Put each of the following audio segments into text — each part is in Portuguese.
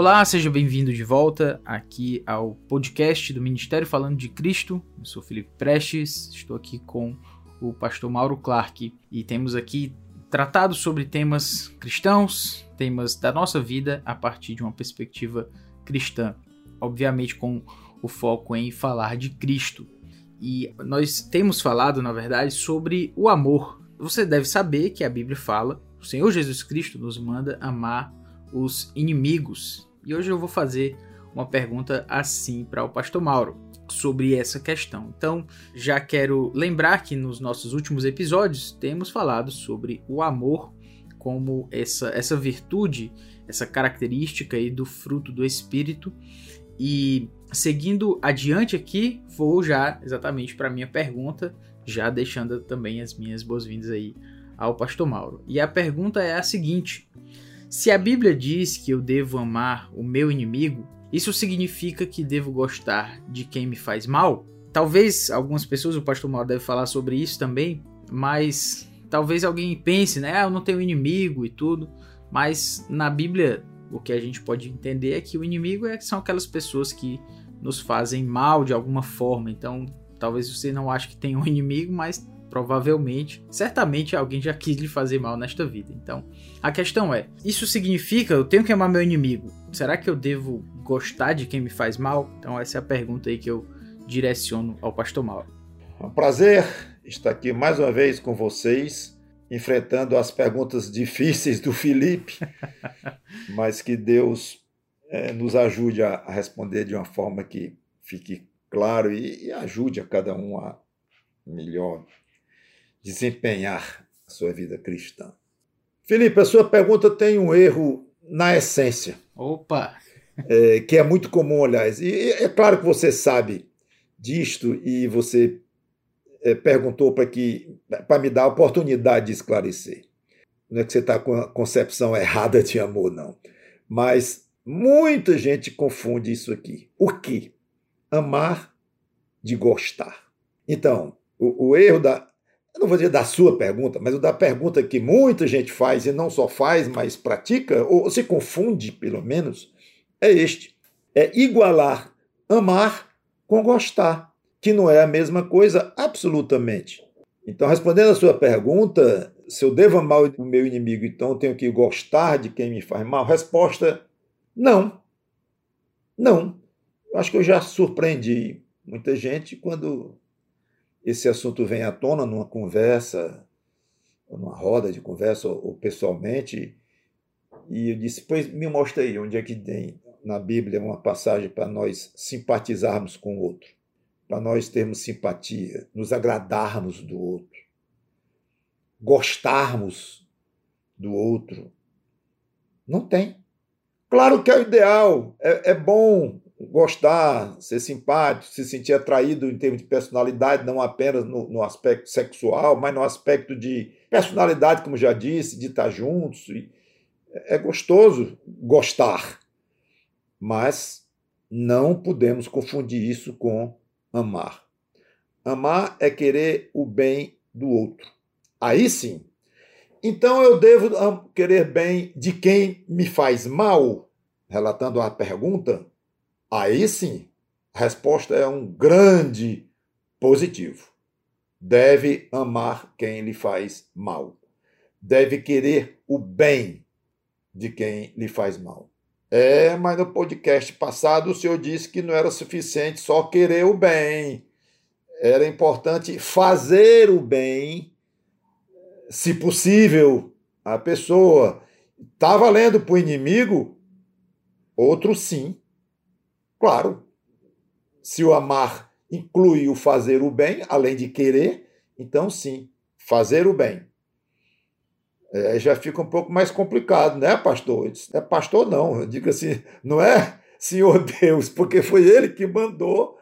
Olá, seja bem-vindo de volta aqui ao podcast do Ministério Falando de Cristo. Eu sou Felipe Prestes, estou aqui com o pastor Mauro Clark e temos aqui tratado sobre temas cristãos, temas da nossa vida a partir de uma perspectiva cristã, obviamente com o foco em falar de Cristo. E nós temos falado, na verdade, sobre o amor. Você deve saber que a Bíblia fala, o Senhor Jesus Cristo nos manda amar os inimigos. E hoje eu vou fazer uma pergunta assim para o pastor Mauro sobre essa questão. Então, já quero lembrar que nos nossos últimos episódios temos falado sobre o amor como essa, essa virtude, essa característica aí do fruto do espírito. E seguindo adiante aqui, vou já exatamente para minha pergunta, já deixando também as minhas boas-vindas aí ao pastor Mauro. E a pergunta é a seguinte: se a Bíblia diz que eu devo amar o meu inimigo, isso significa que devo gostar de quem me faz mal? Talvez algumas pessoas, o pastor Mauro deve falar sobre isso também, mas talvez alguém pense, né? Ah, eu não tenho inimigo e tudo. Mas na Bíblia, o que a gente pode entender é que o inimigo é, são aquelas pessoas que nos fazem mal de alguma forma. Então, talvez você não ache que tem um inimigo, mas Provavelmente, certamente alguém já quis lhe fazer mal nesta vida. Então, a questão é: isso significa eu tenho que amar meu inimigo? Será que eu devo gostar de quem me faz mal? Então, essa é a pergunta aí que eu direciono ao pastor Mauro. É um prazer estar aqui mais uma vez com vocês, enfrentando as perguntas difíceis do Felipe, mas que Deus é, nos ajude a, a, responder de uma forma que fique claro e, e ajude a cada um a melhor desempenhar a sua vida cristã. Felipe, a sua pergunta tem um erro na essência. Opa! É, que é muito comum, aliás. E é claro que você sabe disto e você é, perguntou para que para me dar a oportunidade de esclarecer. Não é que você está com a concepção errada de amor, não. Mas muita gente confunde isso aqui. O que? Amar de gostar. Então, o, o erro da eu não vou dizer da sua pergunta, mas da pergunta que muita gente faz e não só faz, mas pratica, ou se confunde pelo menos, é este: é igualar amar com gostar, que não é a mesma coisa absolutamente. Então, respondendo a sua pergunta, se eu devo amar o meu inimigo, então tenho que gostar de quem me faz mal? Resposta: não. Não. Eu acho que eu já surpreendi muita gente quando esse assunto vem à tona numa conversa, numa roda de conversa ou, pessoalmente, e eu disse: Pois me mostra aí onde é que tem na Bíblia uma passagem para nós simpatizarmos com o outro, para nós termos simpatia, nos agradarmos do outro, gostarmos do outro. Não tem. Claro que é o ideal, é, é bom gostar, ser simpático, se sentir atraído em termos de personalidade, não apenas no, no, aspecto sexual, mas no aspecto de personalidade, como já disse, de estar juntos. É gostoso gostar, mas não podemos confundir isso com amar. Amar é querer o bem do outro. Aí sim. Então eu devo querer bem de quem me faz mal? Relatando a pergunta, Aí sim, a resposta é um grande positivo. Deve amar quem lhe faz mal. Deve querer o bem de quem lhe faz mal. É, mas no podcast passado o senhor disse que não era suficiente só querer o bem. Era importante fazer o bem, se possível, a pessoa. Está valendo para o inimigo? Outro sim. Claro, se o amar inclui o fazer o bem, além de querer, então sim, fazer o bem. É, já fica um pouco mais complicado, né, pastor? É pastor, não, eu digo assim, não é Senhor Deus, porque foi Ele que mandou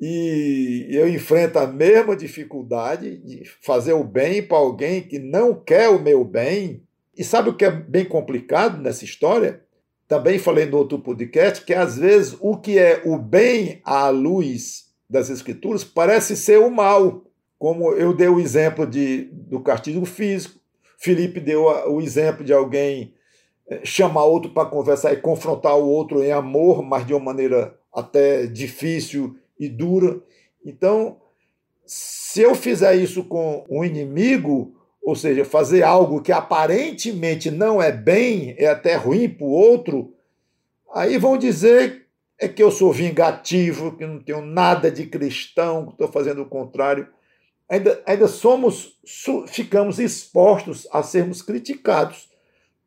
e eu enfrento a mesma dificuldade de fazer o bem para alguém que não quer o meu bem. E sabe o que é bem complicado nessa história? Também falei no outro podcast que às vezes o que é o bem à luz das escrituras parece ser o mal, como eu dei o exemplo de, do castigo físico, Felipe deu o exemplo de alguém é, chamar outro para conversar e confrontar o outro em amor, mas de uma maneira até difícil e dura. Então, se eu fizer isso com um inimigo, ou seja, fazer algo que aparentemente não é bem, é até ruim para o outro, aí vão dizer é que eu sou vingativo, que não tenho nada de cristão, que estou fazendo o contrário. Ainda, ainda somos, ficamos expostos a sermos criticados,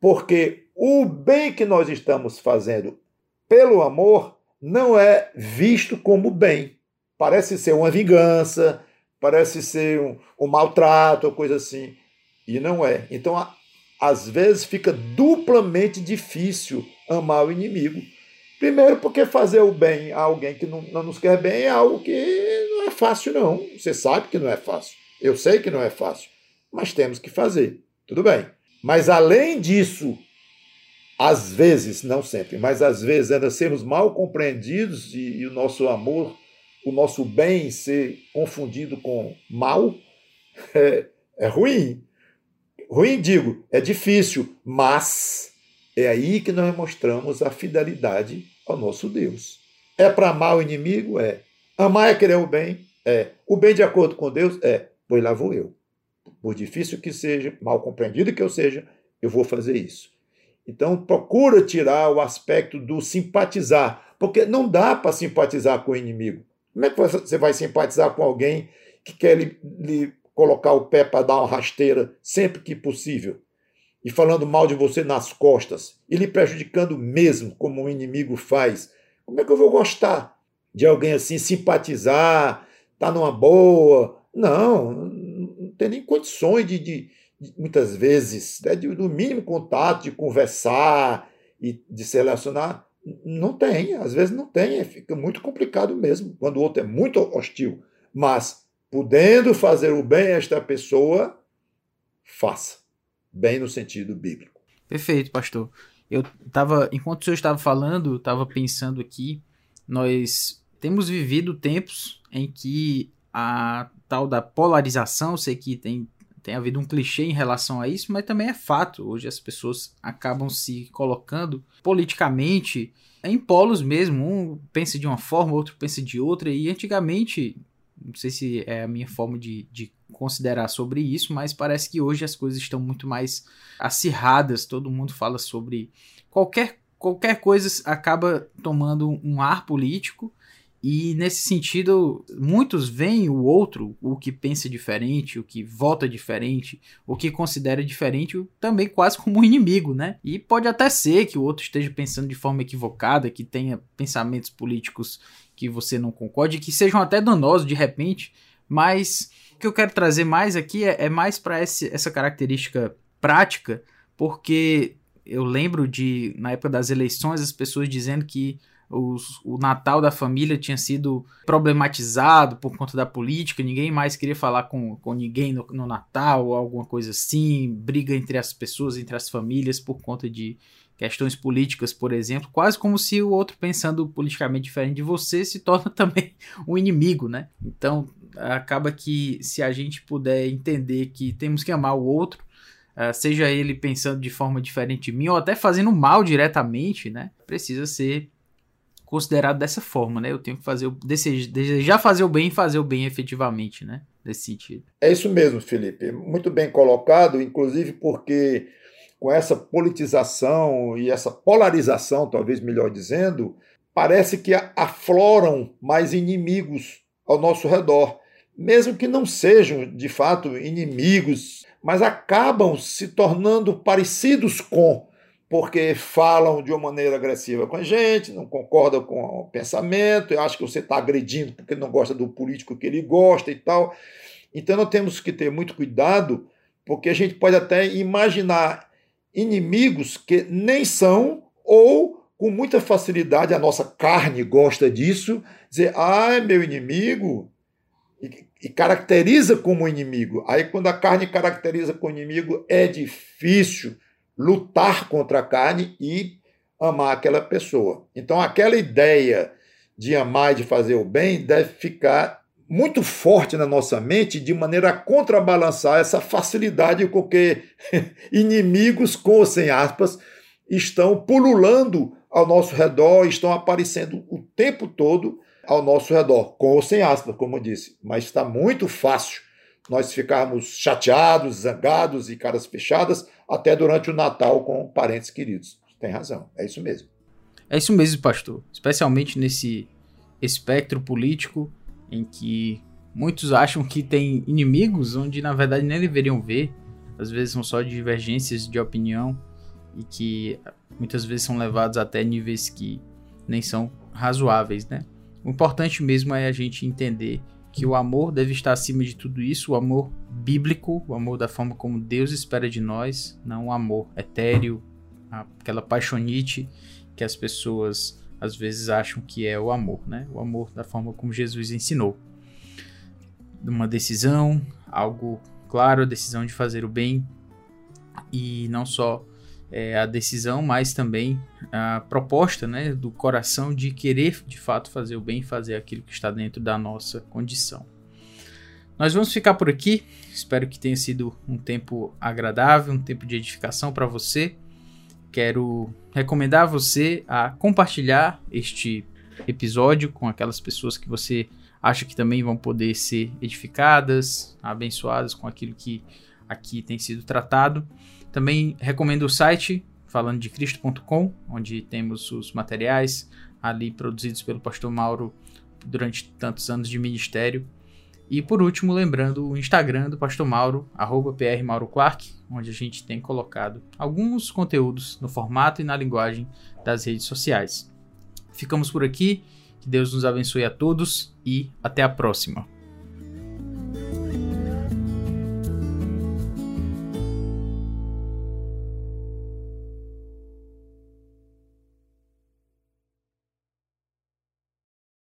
porque o bem que nós estamos fazendo pelo amor não é visto como bem. Parece ser uma vingança, parece ser um, um maltrato coisa assim. E não é. Então, às vezes, fica duplamente difícil amar o inimigo. Primeiro, porque fazer o bem a alguém que não, não nos quer bem é algo que não é fácil, não. Você sabe que não é fácil. Eu sei que não é fácil. Mas temos que fazer. Tudo bem. Mas, além disso, às vezes, não sempre, mas às vezes ainda sermos mal compreendidos e, e o nosso amor o nosso bem ser confundido com mal é, é ruim. Ruim, digo, é difícil, mas é aí que nós mostramos a fidelidade ao nosso Deus. É para amar o inimigo? É. Amar é querer o bem? É. O bem de acordo com Deus? É. Pois lá vou eu. Por difícil que seja, mal compreendido que eu seja, eu vou fazer isso. Então, procura tirar o aspecto do simpatizar, porque não dá para simpatizar com o inimigo. Como é que você vai simpatizar com alguém que quer lhe, lhe colocar o pé para dar uma rasteira sempre que possível? E falando mal de você nas costas, e lhe prejudicando mesmo, como um inimigo faz. Como é que eu vou gostar de alguém assim, simpatizar, tá numa boa? Não, não tem nem condições de, de, de muitas vezes, né, de, do mínimo contato, de conversar e de se relacionar. Não tem, às vezes não tem, fica muito complicado mesmo, quando o outro é muito hostil. Mas, podendo fazer o bem a esta pessoa, faça. Bem no sentido bíblico. Perfeito, pastor. Eu estava, enquanto o senhor estava falando, estava pensando aqui, nós temos vivido tempos em que a tal da polarização, sei que tem tem havido um clichê em relação a isso, mas também é fato. Hoje as pessoas acabam se colocando politicamente em polos mesmo. Um pensa de uma forma, outro pensa de outra. E antigamente, não sei se é a minha forma de, de considerar sobre isso, mas parece que hoje as coisas estão muito mais acirradas. Todo mundo fala sobre qualquer qualquer coisa acaba tomando um ar político e nesse sentido, muitos veem o outro, o que pensa diferente, o que vota diferente, o que considera diferente, também quase como um inimigo, né? E pode até ser que o outro esteja pensando de forma equivocada, que tenha pensamentos políticos que você não concorde, que sejam até danosos de repente, mas o que eu quero trazer mais aqui é, é mais para essa característica prática, porque eu lembro de, na época das eleições, as pessoas dizendo que os, o Natal da família tinha sido problematizado por conta da política, ninguém mais queria falar com, com ninguém no, no Natal, ou alguma coisa assim, briga entre as pessoas, entre as famílias por conta de questões políticas, por exemplo, quase como se o outro pensando politicamente diferente de você se torna também um inimigo, né? Então, acaba que se a gente puder entender que temos que amar o outro, Uh, seja ele pensando de forma diferente de mim ou até fazendo mal diretamente, né? Precisa ser considerado dessa forma, né? Eu tenho que fazer o desejar fazer o bem e fazer o bem efetivamente, né? Nesse sentido. É isso mesmo, Felipe. Muito bem colocado, inclusive porque com essa politização e essa polarização, talvez melhor dizendo, parece que afloram mais inimigos ao nosso redor, mesmo que não sejam de fato inimigos, mas acabam se tornando parecidos com porque falam de uma maneira agressiva com a gente, não concordam com o pensamento, acho que você está agredindo porque não gosta do político que ele gosta e tal. Então nós temos que ter muito cuidado, porque a gente pode até imaginar inimigos que nem são, ou com muita facilidade a nossa carne gosta disso, dizer, ah, meu inimigo, e, e caracteriza como inimigo. Aí quando a carne caracteriza como inimigo, é difícil lutar contra a carne e amar aquela pessoa. Então, aquela ideia de amar e de fazer o bem deve ficar muito forte na nossa mente, de maneira a contrabalançar essa facilidade com que inimigos, com ou sem aspas, estão pululando ao nosso redor, estão aparecendo o tempo todo ao nosso redor, com ou sem aspas, como eu disse. Mas está muito fácil nós ficarmos chateados, zangados e caras fechadas até durante o Natal com parentes queridos. Tem razão, é isso mesmo. É isso mesmo, pastor. Especialmente nesse espectro político em que muitos acham que tem inimigos onde na verdade nem deveriam ver. Às vezes são só divergências de opinião e que muitas vezes são levados até níveis que nem são razoáveis, né? O importante mesmo é a gente entender que o amor deve estar acima de tudo isso, o amor bíblico, o amor da forma como Deus espera de nós, não o amor etéreo, aquela paixonite que as pessoas às vezes acham que é o amor, né? O amor da forma como Jesus ensinou. Uma decisão, algo claro, a decisão de fazer o bem e não só é, a decisão, mas também a proposta né, do coração de querer de fato fazer o bem, fazer aquilo que está dentro da nossa condição. Nós vamos ficar por aqui. Espero que tenha sido um tempo agradável, um tempo de edificação para você. Quero recomendar a você a compartilhar este episódio com aquelas pessoas que você acha que também vão poder ser edificadas, abençoadas com aquilo que aqui tem sido tratado. Também recomendo o site falando de cristo.com, onde temos os materiais ali produzidos pelo pastor Mauro durante tantos anos de ministério. E por último, lembrando o Instagram do Pastor Mauro, prmauroclark, onde a gente tem colocado alguns conteúdos no formato e na linguagem das redes sociais. Ficamos por aqui, que Deus nos abençoe a todos e até a próxima.